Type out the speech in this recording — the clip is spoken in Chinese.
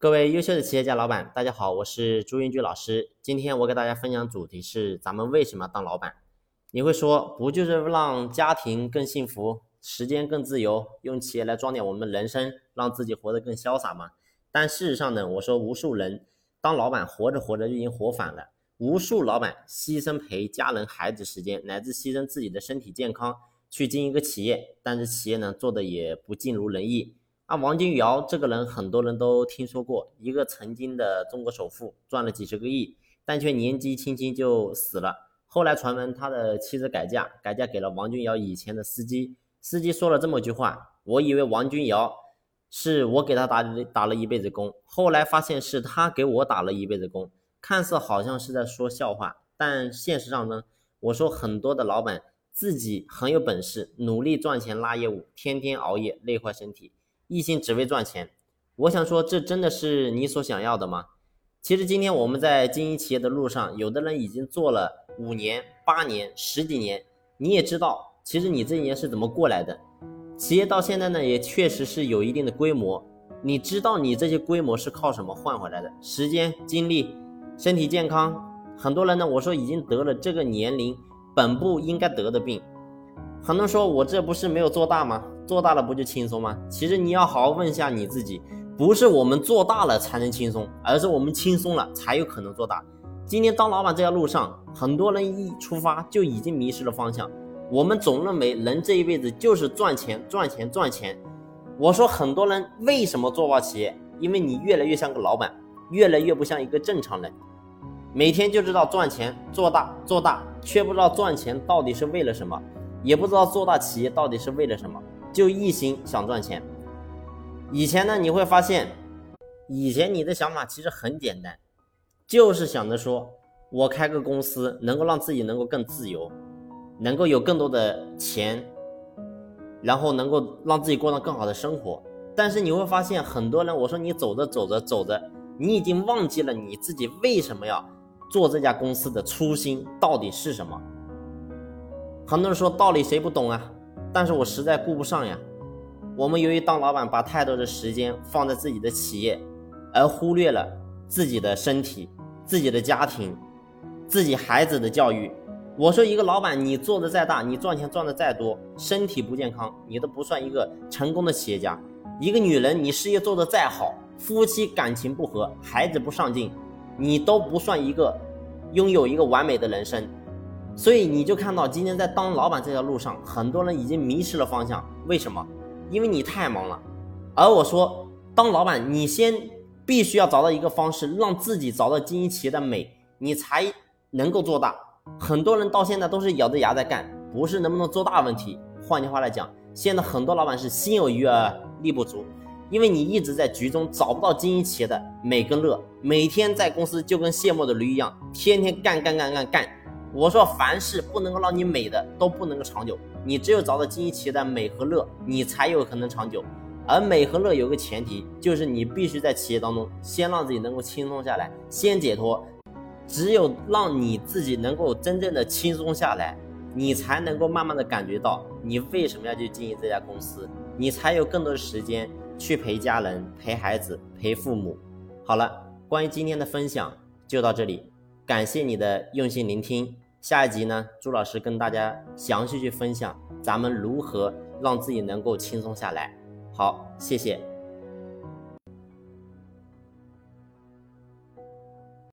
各位优秀的企业家老板，大家好，我是朱云居老师。今天我给大家分享主题是：咱们为什么当老板？你会说，不就是让家庭更幸福，时间更自由，用企业来装点我们人生，让自己活得更潇洒吗？但事实上呢，我说无数人当老板活着活着就已经活反了，无数老板牺牲陪家人孩子时间，乃至牺牲自己的身体健康去经营一个企业，但是企业呢做的也不尽如人意。啊，王金尧这个人很多人都听说过，一个曾经的中国首富，赚了几十个亿，但却年纪轻轻就死了。后来传闻他的妻子改嫁，改嫁给了王君尧以前的司机。司机说了这么句话：“我以为王君尧是我给他打打了一辈子工，后来发现是他给我打了一辈子工。”看似好像是在说笑话，但现实上呢，我说很多的老板自己很有本事，努力赚钱拉业务，天天熬夜，累坏身体。一心只为赚钱，我想说，这真的是你所想要的吗？其实今天我们在经营企业的路上，有的人已经做了五年、八年、十几年，你也知道，其实你这一年是怎么过来的。企业到现在呢，也确实是有一定的规模，你知道你这些规模是靠什么换回来的？时间、精力、身体健康。很多人呢，我说已经得了这个年龄本不应该得的病。很多人说我这不是没有做大吗？做大了不就轻松吗？其实你要好好问一下你自己，不是我们做大了才能轻松，而是我们轻松了才有可能做大。今天当老板这条路上，很多人一出发就已经迷失了方向。我们总认为人这一辈子就是赚钱、赚钱、赚钱。我说很多人为什么做不好企业？因为你越来越像个老板，越来越不像一个正常人。每天就知道赚钱、做大、做大，却不知道赚钱到底是为了什么，也不知道做大企业到底是为了什么。就一心想赚钱。以前呢，你会发现，以前你的想法其实很简单，就是想着说，我开个公司，能够让自己能够更自由，能够有更多的钱，然后能够让自己过上更好的生活。但是你会发现，很多人，我说你走着走着走着，你已经忘记了你自己为什么要做这家公司的初心到底是什么。很多人说道理谁不懂啊？但是我实在顾不上呀。我们由于当老板，把太多的时间放在自己的企业，而忽略了自己的身体、自己的家庭、自己孩子的教育。我说，一个老板，你做的再大，你赚钱赚的再多，身体不健康，你都不算一个成功的企业家。一个女人，你事业做得再好，夫妻感情不和，孩子不上进，你都不算一个拥有一个完美的人生。所以你就看到今天在当老板这条路上，很多人已经迷失了方向。为什么？因为你太忙了。而我说，当老板，你先必须要找到一个方式，让自己找到经营企业的美，你才能够做大。很多人到现在都是咬着牙在干，不是能不能做大问题。换句话来讲，现在很多老板是心有余而力不足，因为你一直在局中找不到经营企业的美跟乐，每天在公司就跟卸磨的驴一样，天天干干干干干。我说，凡事不能够让你美的都不能够长久，你只有找到经营企业的美和乐，你才有可能长久。而美和乐有个前提，就是你必须在企业当中先让自己能够轻松下来，先解脱。只有让你自己能够真正的轻松下来，你才能够慢慢的感觉到你为什么要去经营这家公司，你才有更多的时间去陪家人、陪孩子、陪父母。好了，关于今天的分享就到这里。感谢你的用心聆听，下一集呢，朱老师跟大家详细去分享咱们如何让自己能够轻松下来。好，谢谢。